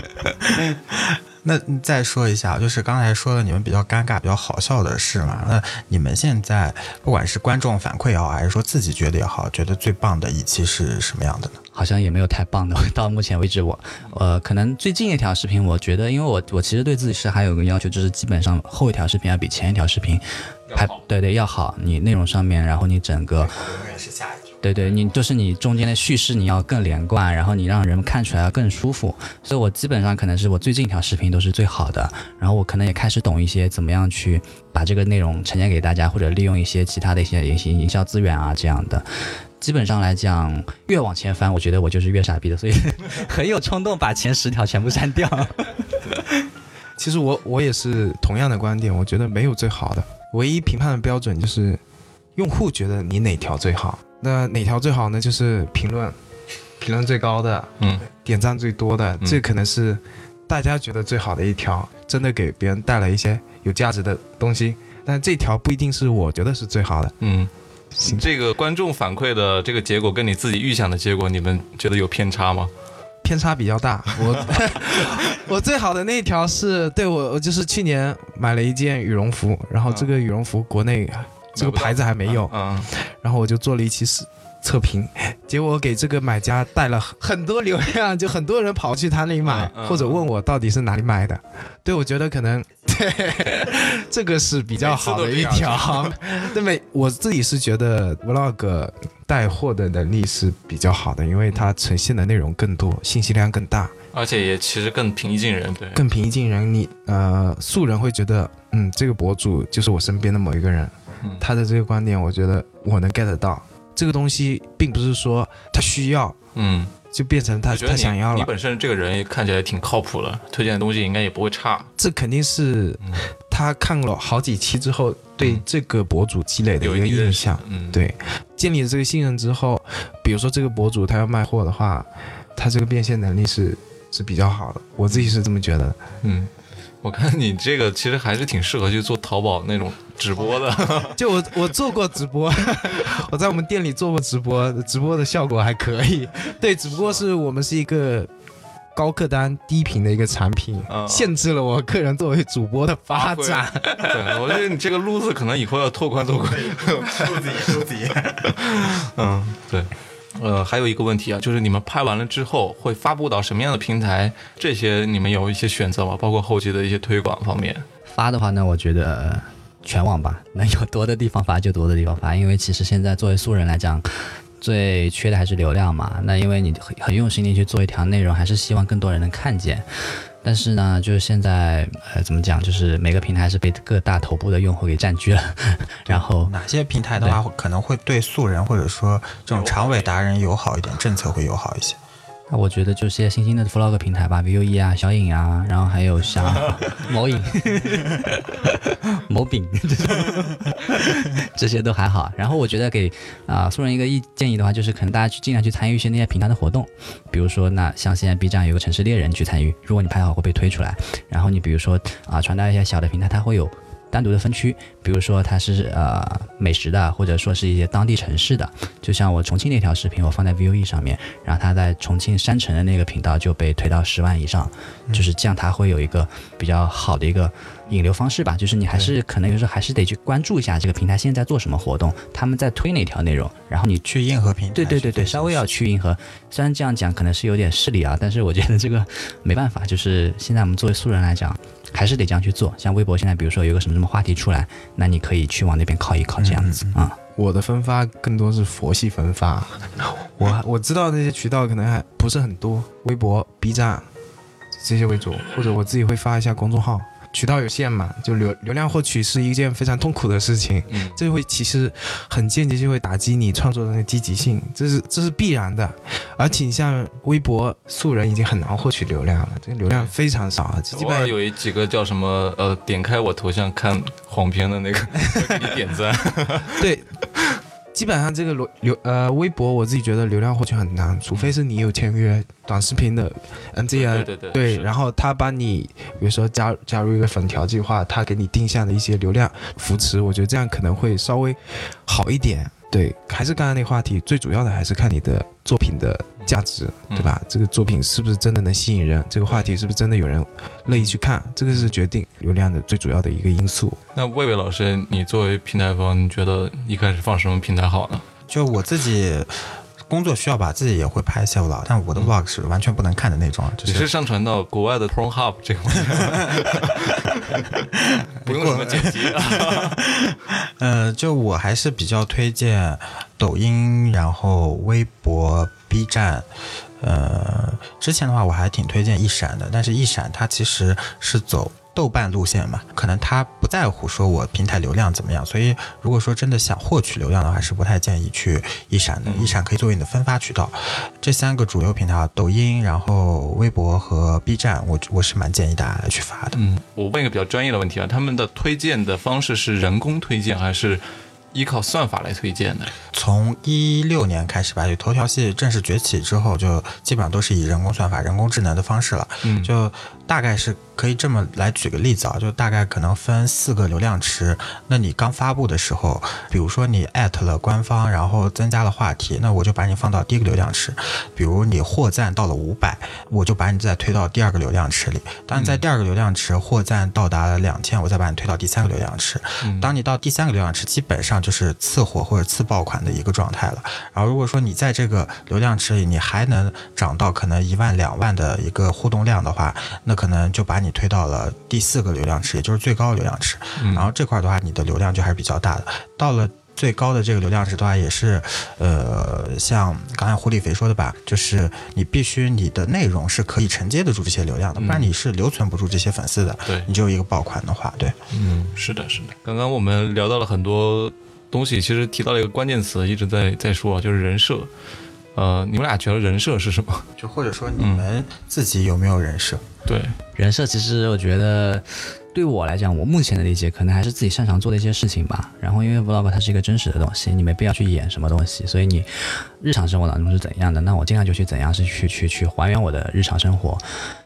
那再说一下，就是刚才说的你们比较尴尬、比较好笑的事嘛。那你们现在不管是观众反馈也好，还是说自己觉得也好，觉得最棒的一期是什么样的呢？好像也没有太棒的。[laughs] 到目前为止，我呃，可能最近一条视频，我觉得，因为我我其实对自己是还有个要求，就是基本上后一条视频要比前一条视频还对对要好。你内容上面，然后你整个。对对，你就是你中间的叙事你要更连贯，然后你让人们看出来要更舒服。所以我基本上可能是我最近一条视频都是最好的，然后我可能也开始懂一些怎么样去把这个内容呈现给大家，或者利用一些其他的一些营营销资源啊这样的。基本上来讲，越往前翻，我觉得我就是越傻逼的，所以 [laughs] 很有冲动把前十条全部删掉。[laughs] 其实我我也是同样的观点，我觉得没有最好的，唯一评判的标准就是用户觉得你哪条最好。那哪条最好呢？就是评论，评论最高的，嗯，点赞最多的，这可能是大家觉得最好的一条，真的给别人带来一些有价值的东西。但这条不一定是我觉得是最好的。嗯，这个观众反馈的这个结果跟你自己预想的结果，你们觉得有偏差吗？偏差比较大。我 [laughs] 我最好的那一条是对我，我就是去年买了一件羽绒服，然后这个羽绒服国内。这个牌子还没有，嗯，然后我就做了一期视测评，[laughs] 结果给这个买家带了很多流量，就很多人跑去他那里买，或者问我到底是哪里买的。对，我觉得可能对 [laughs] 这个是比较好的一条。[laughs] 对，每我自己是觉得 vlog 带货的能力是比较好的，因为它呈现的内容更多，信息量更大，而且也其实更平易近人。对，更平易近人。你呃，素人会觉得，嗯，这个博主就是我身边的某一个人。他的这个观点，我觉得我能 get 到。这个东西并不是说他需要，嗯，就变成他他想要了。你本身这个人也看起来挺靠谱的，推荐的东西应该也不会差。这肯定是他看了好几期之后，对这个博主积累的一个印象。嗯，对，建立了这个信任之后，比如说这个博主他要卖货的话，他这个变现能力是是比较好的。我自己是这么觉得。嗯。我看你这个其实还是挺适合去做淘宝那种直播的。[laughs] 就我我做过直播，[laughs] 我在我们店里做过直播，直播的效果还可以。对，只不过是我们是一个高客单低频的一个产品，限制了我个人作为主播的发展。对，我觉得你这个路子可能以后要拓宽拓宽。数字数字。[laughs] 嗯，对。呃，还有一个问题啊，就是你们拍完了之后会发布到什么样的平台？这些你们有一些选择吗？包括后期的一些推广方面。发的话呢，我觉得全网吧，能有多的地方发就多的地方发，[laughs] 因为其实现在作为素人来讲，最缺的还是流量嘛。那因为你很很用心的去做一条内容，还是希望更多人能看见。但是呢，就是现在，呃，怎么讲？就是每个平台是被各大头部的用户给占据了。[laughs] 然后哪些平台的话，可能会对素人或者说这种长尾达人友好一点，政策会友好一些。那我觉得就些新兴的 vlog 平台吧，Vue 啊、小影啊，然后还有像 [laughs] 某影、某饼这些都还好。然后我觉得给啊素人一个意建议的话，就是可能大家去尽量去参与一些那些平台的活动，比如说那像现在 B 站有个城市猎人去参与，如果你拍好会被推出来。然后你比如说啊传达一些小的平台，它会有。单独的分区，比如说它是呃美食的，或者说是一些当地城市的，就像我重庆那条视频，我放在 VUE 上面，然后它在重庆山城的那个频道就被推到十万以上，就是这样，它会有一个比较好的一个引流方式吧，就是你还是可能有时候还是得去关注一下这个平台现在在做什么活动，他们在推哪条内容，然后你去硬核平台，对对对对，稍微要去硬核，虽然这样讲可能是有点势利啊，但是我觉得这个没办法，就是现在我们作为素人来讲。还是得这样去做。像微博现在，比如说有个什么什么话题出来，那你可以去往那边靠一靠，这样子啊。我的分发更多是佛系分发，我我知道那些渠道可能还不是很多，微博、B 站这些为主，或者我自己会发一下公众号。渠道有限嘛，就流流量获取是一件非常痛苦的事情，嗯，这会其实很间接就会打击你创作的那个积极性，这是这是必然的。而且你像微博素人已经很难获取流量了，这个流量非常少，基本上有一几个叫什么呃，点开我头像看黄片的那个 [laughs] 给你点赞，[laughs] 对。基本上这个流流呃微博，我自己觉得流量获取很难，除非是你有签约短视频的 N G N，对对对，然后他帮你，比如说加加入一个粉条计划，他给你定向的一些流量扶持，我觉得这样可能会稍微好一点。对，还是刚才那个话题，最主要的还是看你的作品的价值，对吧？这个作品是不是真的能吸引人？这个话题是不是真的有人乐意去看？这个是决定流量的最主要的一个因素。那魏魏老师，你作为平台方，你觉得一开始放什么平台好呢？就我自己。工作需要吧，自己也会拍一些 vlog，但我的 vlog 是完全不能看的那种。只是上传到国外的 Pornhub 这个，[laughs] 不用什么剪辑。[laughs] 呃，就我还是比较推荐抖音，然后微博、B 站。呃，之前的话我还挺推荐一闪的，但是一闪它其实是走。豆瓣路线嘛，可能他不在乎说我平台流量怎么样，所以如果说真的想获取流量的话，是不太建议去一闪的。一闪可以作为你的分发渠道。这三个主流平台，抖音、然后微博和 B 站，我我是蛮建议大家来去发的。嗯，我问一个比较专业的问题啊，他们的推荐的方式是人工推荐还是？依靠算法来推荐的，从一六年开始吧，就头条系正式崛起之后，就基本上都是以人工算法、人工智能的方式了。嗯，就大概是可以这么来举个例子啊，就大概可能分四个流量池。那你刚发布的时候，比如说你艾特了官方，然后增加了话题，那我就把你放到第一个流量池。比如你获赞到了五百，我就把你再推到第二个流量池里。当你在第二个流量池获赞到达了两千，我再把你推到第三个流量池。当你到第三个流量池，基本上就是次火或者次爆款的一个状态了。然后如果说你在这个流量池里，你还能涨到可能一万两万的一个互动量的话，那可能就把你推到了第四个流量池，也就是最高流量池。然后这块的话，你的流量就还是比较大的。到了最高的这个流量池的话，也是，呃，像刚才胡里肥说的吧，就是你必须你的内容是可以承接得住这些流量的，不然你是留存不住这些粉丝的。对，你就一个爆款的话，对，嗯，是的，是的。刚刚我们聊到了很多。东西其实提到了一个关键词，一直在在说，就是人设。呃，你们俩觉得人设是什么？就或者说你们自己有没有人设？对，人设其实我觉得对我来讲，我目前的理解可能还是自己擅长做的一些事情吧。然后因为 vlog 它是一个真实的东西，你没必要去演什么东西，所以你日常生活当中是怎样的，那我尽量就去怎样是去去去还原我的日常生活。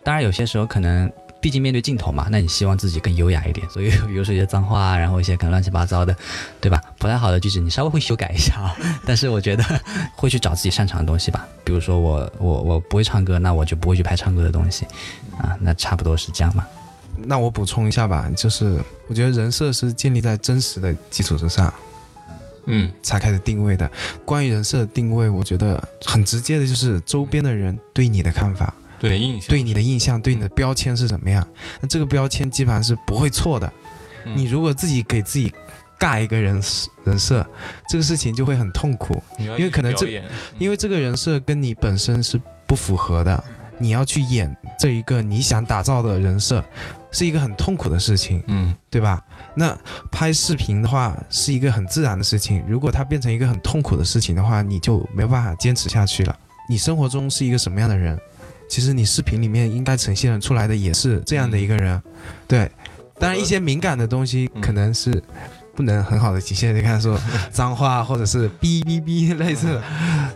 当然有些时候可能。毕竟面对镜头嘛，那你希望自己更优雅一点，所以 [laughs] 比如说一些脏话，然后一些可能乱七八糟的，对吧？不太好的句子，你稍微会修改一下。[laughs] 但是我觉得 [laughs] 会去找自己擅长的东西吧。比如说我我我不会唱歌，那我就不会去拍唱歌的东西啊。那差不多是这样嘛。那我补充一下吧，就是我觉得人设是建立在真实的基础之上，嗯，才开始定位的。关于人设的定位，我觉得很直接的就是周边的人对你的看法。对印象，对你的印象，对你的标签是什么样？那这个标签基本上是不会错的。你如果自己给自己尬一个人人设，这个事情就会很痛苦，因为可能这，因为这个人设跟你本身是不符合的。你要去演这一个你想打造的人设，是一个很痛苦的事情，嗯，对吧？那拍视频的话是一个很自然的事情，如果它变成一个很痛苦的事情的话，你就没有办法坚持下去了。你生活中是一个什么样的人，其实你视频里面应该呈现出来的也是这样的一个人。对，当然一些敏感的东西可能是不能很好的体现，你看说 [laughs] 脏话或者是哔哔哔类似的，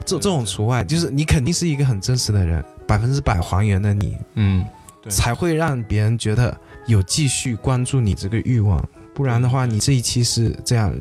这这种除外，就是你肯定是一个很真实的人，百分之百还原的你，嗯，才会让别人觉得有继续关注你这个欲望。不然的话，你这一期是这样，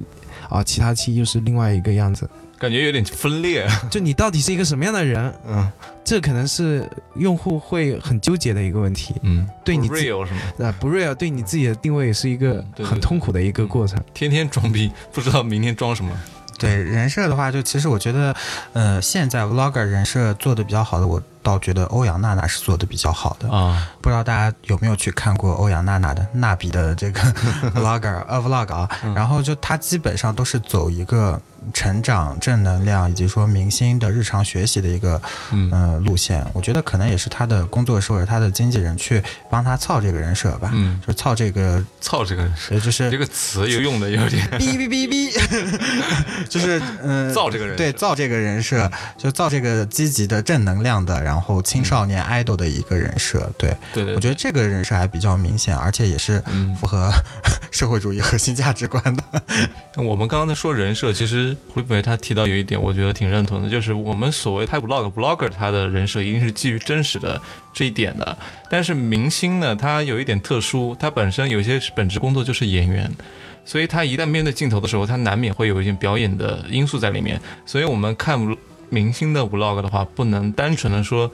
啊，其他期又是另外一个样子。感觉有点分裂。就你到底是一个什么样的人？嗯，这可能是用户会很纠结的一个问题。嗯，对你不自 real 是吗？啊，不 real，对你自己的定位也是一个很痛苦的一个过程。天天装逼，不知道明天装什么。对人设的话，就其实我觉得，呃，现在 vlogger 人设做的比较好的，我倒觉得欧阳娜娜是做的比较好的。啊，不知道大家有没有去看过欧阳娜娜的娜比的这个 [laughs] vlogger 呃 vlog 啊？然后就她基本上都是走一个成长、正能量以及说明星的日常学习的一个嗯呃路线。我觉得可能也是她的工作室或者她的经纪人去帮她操这个人设吧，嗯，就是操这个，[laughs] 操这个人设，呃，就是这个词又用的有点哔哔哔哔，[laughs] 就是嗯，造这个人设对，造这个人设，就造这个积极的、正能量的，然后青少年 idol 的一个人设。对，对对，我觉得这个人设还比较明显，而且也是嗯符合 [laughs] 社会主义核心价值观的。我们刚刚在说人设，其实胡北他提到有一点，我觉得挺认同的，就是我们所谓拍 vlog vlogger 他的人设一定是基于真实的这一点的。但是明星呢，他有一点特殊，他本身有些本职工作就是演员，所以他一旦面对镜头的时候，他难免会有一些表演的因素在里面。所以我们看明星的 vlog 的话，不能单纯的说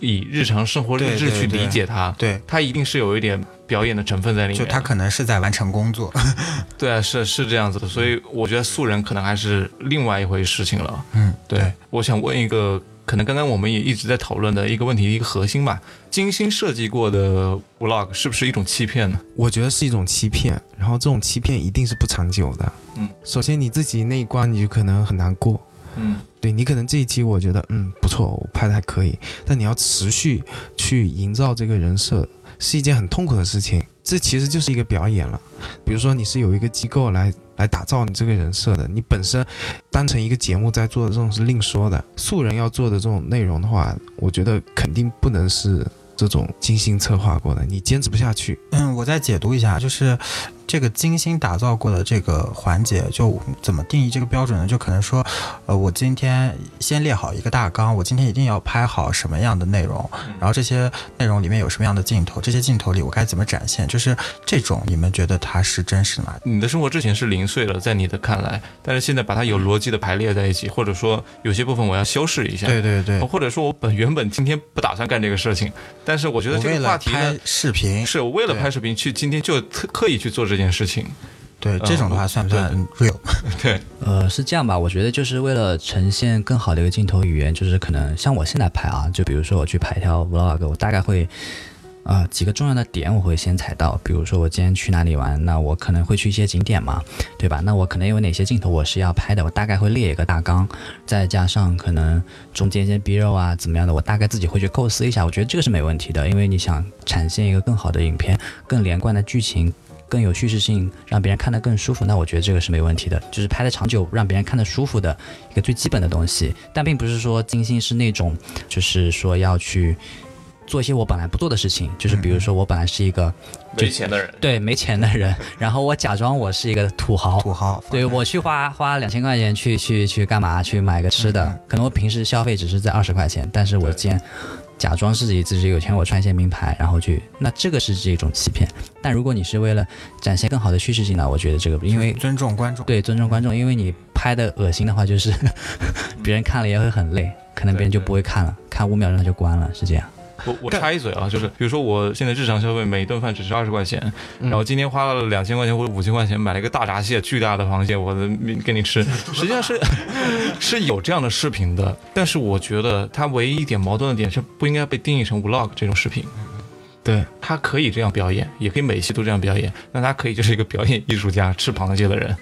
以日常生活日志去理解他，对，他一定是有一点表演的成分在里面。就他可能是在完成工作。对啊，是是这样子的，所以我觉得素人可能还是另外一回事情了。嗯，对，我想问一个，可能刚刚我们也一直在讨论的一个问题，一个核心吧，精心设计过的 vlog 是不是一种欺骗呢？我觉得是一种欺骗，然后这种欺骗一定是不长久的。嗯，首先你自己那一关你就可能很难过。嗯，对你可能这一期我觉得嗯不错，我拍的还可以，但你要持续去营造这个人设，是一件很痛苦的事情。这其实就是一个表演了。比如说你是有一个机构来来打造你这个人设的，你本身当成一个节目在做的这种是另说的。素人要做的这种内容的话，我觉得肯定不能是这种精心策划过的，你坚持不下去。嗯，我再解读一下，就是这个精心打造过的这个环节，就怎么定义这个标准呢？就可能说，呃，我今天先列好一个大纲，我今天一定要拍好什么样的内容，然后这些内容里面有什么样的镜头，这些镜头里我该怎么展现，就是这种，你们觉得它是真实的吗？你的生活之前是零碎的，在你的看来，但是现在把它有逻辑的排列在一起，或者说有些部分我要修饰一下。对对对，或者说我本原本今天不打算干这个事情，但是我觉得为了这个话题呢拍，视频，是我为了拍视频去今天就特刻意去做这件事情。对这种的话算不算 real？[laughs] 对，呃，是这样吧？我觉得就是为了呈现更好的一个镜头语言，就是可能像我现在拍啊，就比如说我去拍一条 vlog，我大概会。啊、几个重要的点我会先踩到，比如说我今天去哪里玩，那我可能会去一些景点嘛，对吧？那我可能有哪些镜头我是要拍的，我大概会列一个大纲，再加上可能中间一些 B 肉啊怎么样的，我大概自己会去构思一下，我觉得这个是没问题的，因为你想展现一个更好的影片，更连贯的剧情。更有叙事性，让别人看得更舒服，那我觉得这个是没问题的，就是拍的长久，让别人看得舒服的一个最基本的东西。但并不是说金星是那种，就是说要去做一些我本来不做的事情，就是比如说我本来是一个没钱的人，对没钱的人，然后我假装我是一个土豪，土豪，对我去花花两千块钱去去去干嘛？去买个吃的，可能我平时消费只是在二十块钱，但是我今天假装自己自己有钱，我穿一些名牌，然后去，那这个是这种欺骗。但如果你是为了展现更好的叙事性呢，我觉得这个因为尊重观众，对尊重观众，因为你拍的恶心的话，就是 [laughs] 别人看了也会很累，可能别人就不会看了，看五秒钟他就关了，是这样。我我插一嘴啊，就是比如说我现在日常消费每一顿饭只是二十块钱，然后今天花了两千块钱或者五千块钱买了一个大闸蟹，巨大的螃蟹，我的给你吃，实际上是 [laughs] 是有这样的视频的，但是我觉得它唯一一点矛盾的点是不应该被定义成 vlog 这种视频。对，他可以这样表演，也可以每期都这样表演，那他可以就是一个表演艺术家，吃螃蟹的人。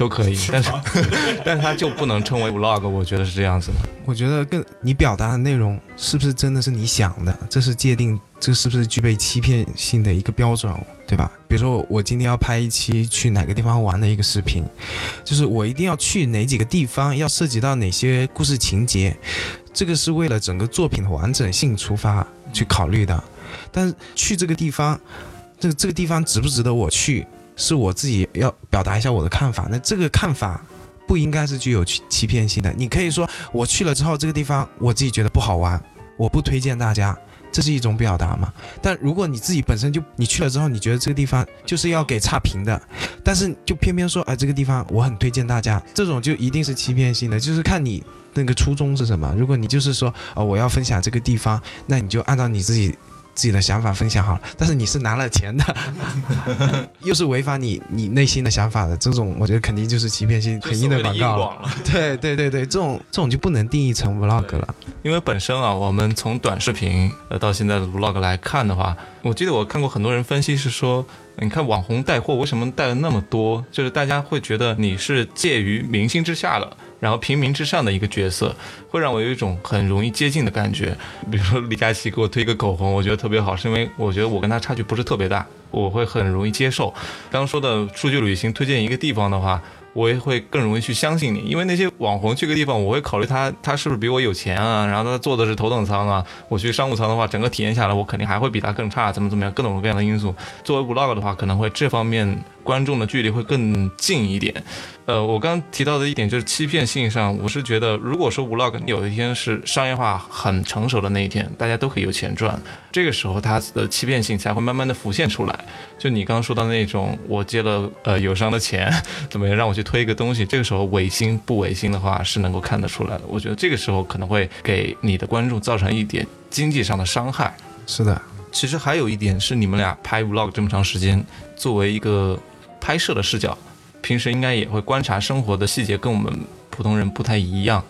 都可以，但是，[laughs] 但是它就不能称为 vlog，我觉得是这样子的。我觉得更你表达的内容是不是真的是你想的，这是界定这是不是具备欺骗性的一个标准，对吧？比如说我今天要拍一期去哪个地方玩的一个视频，就是我一定要去哪几个地方，要涉及到哪些故事情节，这个是为了整个作品的完整性出发去考虑的。但是去这个地方，这个这个地方值不值得我去，是我自己要表达一下我的看法。那这个看法不应该是具有欺欺骗性的。你可以说我去了之后，这个地方我自己觉得不好玩，我不推荐大家。这是一种表达嘛？但如果你自己本身就你去了之后，你觉得这个地方就是要给差评的，但是就偏偏说，哎，这个地方我很推荐大家，这种就一定是欺骗性的，就是看你那个初衷是什么。如果你就是说，哦，我要分享这个地方，那你就按照你自己。自己的想法分享好了，但是你是拿了钱的，[laughs] 又是违反你你内心的想法的，这种我觉得肯定就是欺骗性很硬的广告了。对对对对，这种这种就不能定义成 vlog 了，因为本身啊，我们从短视频呃到现在的 vlog 来看的话，我记得我看过很多人分析是说，你看网红带货为什么带了那么多，就是大家会觉得你是介于明星之下的。然后平民之上的一个角色，会让我有一种很容易接近的感觉。比如说李佳琦给我推一个口红，我觉得特别好，是因为我觉得我跟他差距不是特别大，我会很容易接受。刚刚说的数据旅行推荐一个地方的话。我也会更容易去相信你，因为那些网红去个地方，我会考虑他他是不是比我有钱啊，然后他坐的是头等舱啊，我去商务舱的话，整个体验下来我肯定还会比他更差，怎么怎么样，各种各样的因素。作为 vlog 的话，可能会这方面观众的距离会更近一点。呃，我刚提到的一点就是欺骗性上，我是觉得，如果说 vlog 有一天是商业化很成熟的那一天，大家都可以有钱赚，这个时候它的欺骗性才会慢慢的浮现出来。就你刚刚说到那种，我借了呃友商的钱，[laughs] 怎么样让我去推一个东西，这个时候违心不违心的话是能够看得出来的。我觉得这个时候可能会给你的观众造成一点经济上的伤害。是的，其实还有一点是你们俩拍 vlog 这么长时间，作为一个拍摄的视角。平时应该也会观察生活的细节，跟我们普通人不太一样。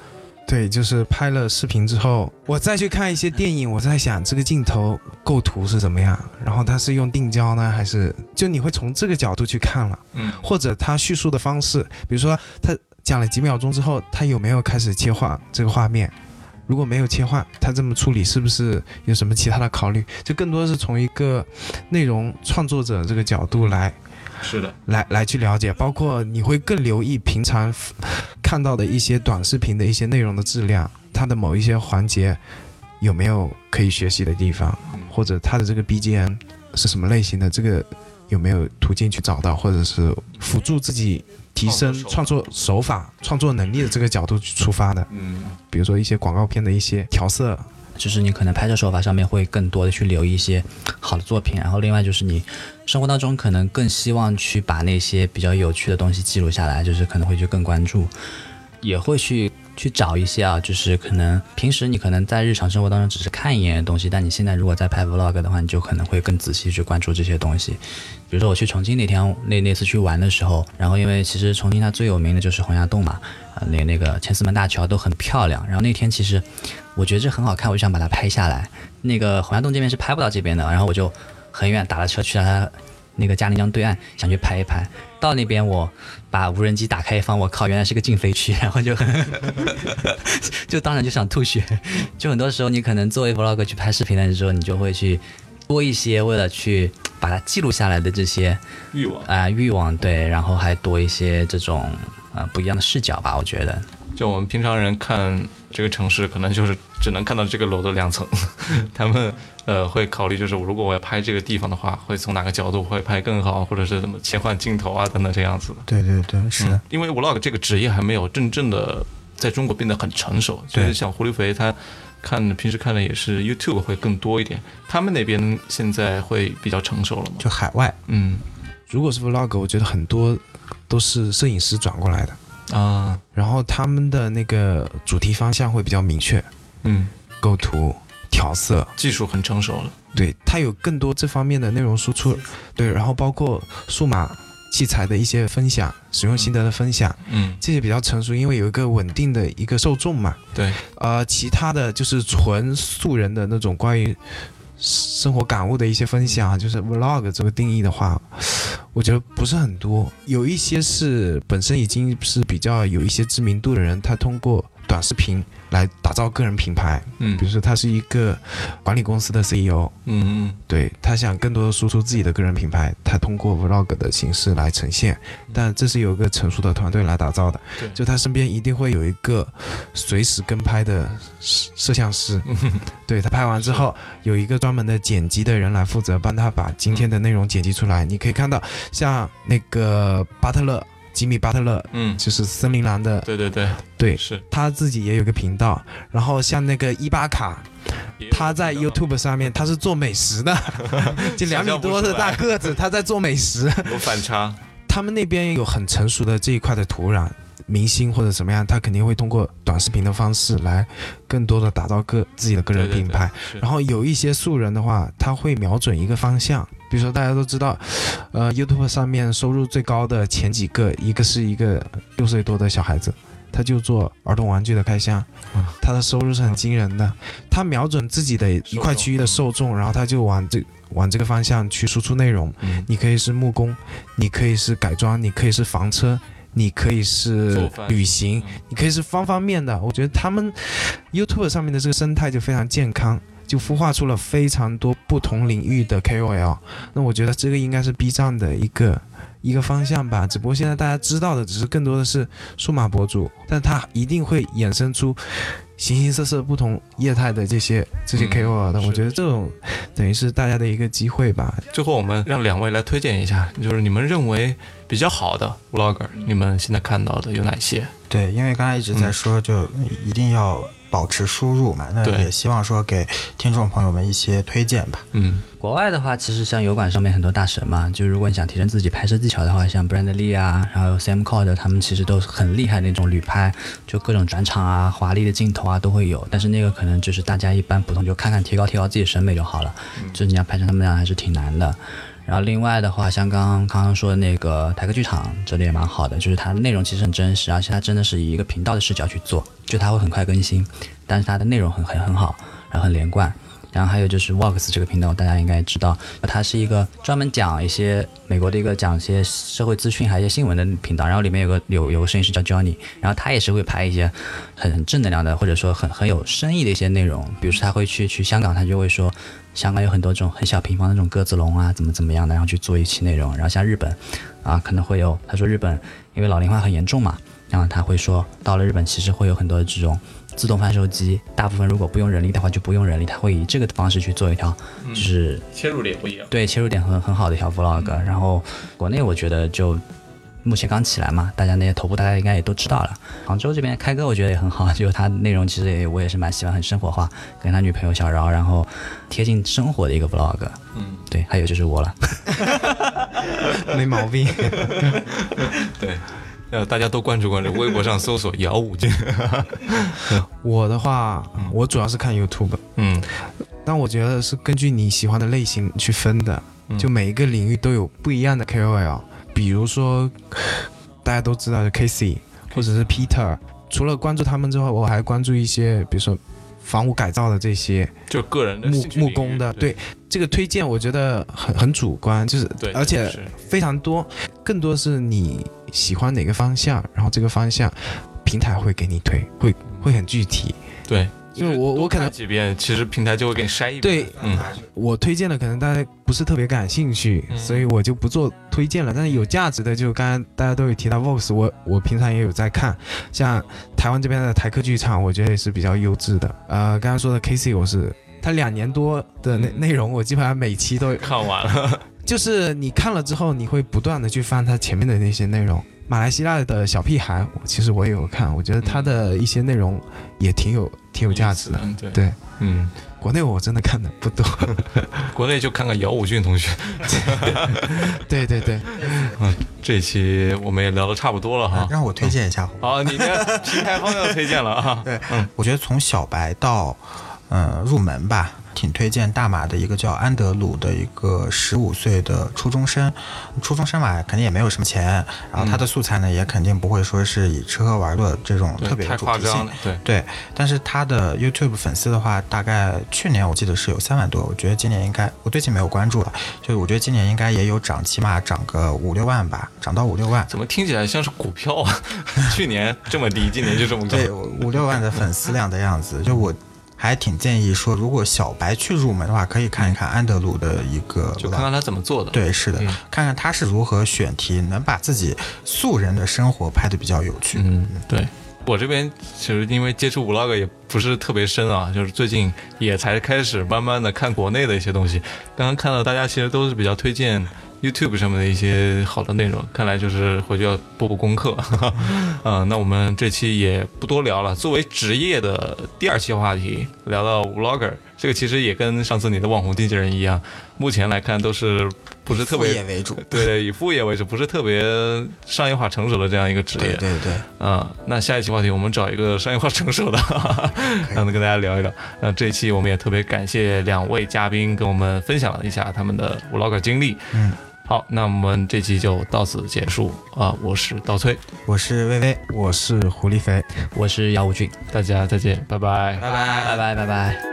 对，就是拍了视频之后，我再去看一些电影，我在想这个镜头构图是怎么样，然后它是用定焦呢，还是就你会从这个角度去看了，嗯，或者他叙述的方式，比如说他讲了几秒钟之后，他有没有开始切换这个画面？如果没有切换，他这么处理是不是有什么其他的考虑？就更多是从一个内容创作者这个角度来。是的，来来去了解，包括你会更留意平常看到的一些短视频的一些内容的质量，它的某一些环节有没有可以学习的地方，或者它的这个 BGM 是什么类型的，这个有没有途径去找到，或者是辅助自己提升创作手法、创作能力的这个角度去出发的。嗯，比如说一些广告片的一些调色。就是你可能拍摄手法上面会更多的去留一些好的作品，然后另外就是你生活当中可能更希望去把那些比较有趣的东西记录下来，就是可能会去更关注，也会去去找一些啊，就是可能平时你可能在日常生活当中只是看一眼的东西，但你现在如果在拍 vlog 的话，你就可能会更仔细去关注这些东西。比如说我去重庆那天那那次去玩的时候，然后因为其实重庆它最有名的就是洪崖洞嘛，啊那那个千厮门大桥都很漂亮，然后那天其实。我觉得这很好看，我就想把它拍下来。那个洪崖洞这边是拍不到这边的，然后我就很远打了车去到它那个嘉陵江对岸，想去拍一拍。到那边我把无人机打开一放，我靠，原来是个禁飞区，[laughs] 然后就就当场就想吐血。就很多时候你可能作为 vlog 去拍视频的时候，你就会去多一些为了去把它记录下来的这些欲望啊欲望对，然后还多一些这种呃不一样的视角吧，我觉得。就我们平常人看这个城市，可能就是只能看到这个楼的两层。[laughs] 他们呃会考虑，就是如果我要拍这个地方的话，会从哪个角度会拍更好，或者是怎么切换镜头啊等等这样子。对对对，是的。因为 vlog 这个职业还没有真正的在中国变得很成熟，就是像胡立肥他看平时看的也是 YouTube 会更多一点。他们那边现在会比较成熟了吗？就海外，嗯，如果是 vlog，我觉得很多都是摄影师转过来的。啊，然后他们的那个主题方向会比较明确，嗯，构图、调色。技术很成熟了，对它有更多这方面的内容输出，对，然后包括数码器材的一些分享、使用心得的分享，嗯，这些比较成熟，因为有一个稳定的一个受众嘛，对，呃，其他的就是纯素人的那种关于。生活感悟的一些分享，就是 vlog 这个定义的话，我觉得不是很多。有一些是本身已经是比较有一些知名度的人，他通过短视频来打造个人品牌。嗯。比如说他是一个管理公司的 CEO，嗯对他想更多的输出自己的个人品牌，他通过 vlog 的形式来呈现，但这是有一个成熟的团队来打造的，就他身边一定会有一个随时跟拍的摄摄像师，对他拍完之后有一个专门的剪辑的人来负责帮他把今天的内容剪辑出来。你可以看到，像那个巴特勒。吉米·巴特勒嗯，就是森林狼的，对对对，对是他自己也有个频道。然后像那个伊巴卡，他在 YouTube 上面他是做美食的，[laughs] 就两米多的大个子，他在做美食。[laughs] 有反差，他们那边有很成熟的这一块的土壤，明星或者怎么样，他肯定会通过短视频的方式来更多的打造个自己的个人品牌。对，对对然后有一些素人的话，他会瞄准一个方向，比如说大家都知道，呃，YouTube 上面收入最高的前几个，一个是一个六岁多的小孩子，他就做儿童玩具的开箱，他的收入是很惊人的。他瞄准自己的一块区域的受众，然后他就往这往这个方向去输出内容。嗯你可以是木工，你可以是改装，你可以是房车，你可以是旅行，你可以是方方面的。我觉得他们 YouTube 上面的这个生态就非常健康，就孵化出了非常多不同领域的 KOL。那我觉得这个应该是 B 站的一个一个方向吧。只不过现在大家知道的只是更多的是数码博主，但它一定会衍生出。形形色色、不同业态的这些这些嗯 KOL 的，是我觉得这种等于是大家的一个机会吧。最后我们让两位来推荐一下，就是你们认为比较好的 vlogger，你们现在看到的有哪些？对，因为刚才一直在说，就一定要保持输入嘛，那也希望说给听众朋友们一些推荐吧。嗯国外的话，其实像油管上面很多大神嘛，就如果你想提升自己拍摄技巧的话，像 Brand Lee 啊，然后 Sam Cod 他们其实都很厉害的那种旅拍，就各种转场啊、华丽的镜头啊都会有。但是那个可能就是大家一般普通就看看提高提高自己审美就好了，就是你要拍成他们那样还是挺难的。然后另外的话，像刚刚刚刚说的那个台客剧场，这里也蛮好的，就是它的内容其实很真实，而且它真的是以一个频道的视角去做，就它会很快更新，但是它的内容很很很好，然后很连贯。然后还有就是 Vox 这个频道，大家应该知道，它是一个专门讲一些美国的一个讲一些社会资讯还有一些新闻的频道。然后里面有个有有个摄影师叫 Johnny，然后他也是会拍一些很正能量的，或者说很很有深意的一些内容。比如说他会去去香港，他就会说香港有很多这种很小平方的那种鸽子笼啊，怎么怎么样的，然后去做一期内容。然后像日本啊，可能会有他说日本因为老龄化很严重嘛，然后他会说到了日本其实会有很多的这种。自动贩售机，大部分如果不用人力的话就不用人力，他会以这个方式去做一条，就是切入点不一样。对切入点很很好的一条 vlog。然后国内我觉得就目前刚起来嘛，大家那些头部大家应该也都知道了。杭州这边开哥我觉得也很好，[laughs] 就是他内容其实也我也是蛮喜欢，很生活化，跟他女朋友小饶，然后贴近生活的一个 vlog。嗯，对，还有就是我了。[laughs] 没毛病。[laughs] 对，呃，大家都关注关注，微博上搜索姚武俊。我的话，我主要是看 YouTube，嗯但我觉得是根据你喜欢的类型去分的，嗯就每一个领域都有不一样的 KOL。比如说，大家都知道的 Casey 或者是 Peter，除了关注他们之外，我还关注一些，比如说房屋改造的这些就个人的木工的。对对这个推荐，我觉得很很主观，就是对，而且非常多，更多是你喜欢哪个方向，然后这个方向平台会给你推，会会很具体。对，因为我我可能几遍，其实平台就会给你筛一遍。对嗯我推荐的可能大家不是特别感兴趣，嗯所以我就不做推荐了。但是有价值的，就刚刚大家都有提到 Vox，我我平常也有在看，像台湾这边的台客剧场，我觉得也是比较优质的。呃，刚刚说的 Casey，我是他两年多的内、嗯内容，我基本上每期都看完了，[laughs] 就是你看了之后，你会不断的去翻他前面的那些内容。马来西亚的小屁孩，我其实我也有看，我觉得他的一些内容也挺有挺有价值的。嗯，对对，嗯，国内我真的看的不多。国内就看看姚武俊同学。[laughs] 对对对，嗯这一期我们也聊的差不多了哈。让我推荐一下，好，你的平台方要推荐了啊。对，嗯我觉得从小白到呃入门吧，挺推荐大马的一个叫安德鲁的一个十五岁的初中生，初中生嘛，肯定也没有什么钱，然后他的素材呢也肯定不会说是以吃喝玩乐这种特别太主题性对，对，但是他的 YouTube 粉丝的话，大概去年我记得是有三万多，我觉得今年应该，我最近没有关注了，就是我觉得今年应该也有涨，起码涨个五六万吧，涨到五六万。怎么听起来像是股票啊？[laughs] 去年这么低，今年就这么高。对，五六万的粉丝量的样子，就我还挺建议说，如果小白去入门的话，可以看一看安德鲁的一个，就看看他怎么做的。对，是的，嗯看看他是如何选题，能把自己素人的生活拍得比较有趣。嗯，对。我这边其实因为接触 vlog 也不是特别深啊，就是最近也才开始慢慢的看国内的一些东西。刚刚看到大家其实都是比较推荐 YouTube 上面的一些好的内容，看来就是回去要补补功课。嗯、[laughs] 那我们这期也不多聊了。作为职业的第二期话题，聊到 vlogger，这个其实也跟上次你的网红经纪人一样，目前来看都是不是特副别业为主。[laughs] 对，以副业为主，不是特别商业化成熟的这样一个职业。对对对，啊、那下一期话题我们找一个商业化成熟的，[laughs] 让他跟大家聊一聊。那这一期我们也特别感谢两位嘉宾跟我们分享了一下他们的 Vlogger 经历。嗯，好，那我们这期就到此结束啊、我是刀崔，我是薇薇，我是狐狸肥。我是姚武俊，大家再见，拜拜。拜拜拜拜拜拜。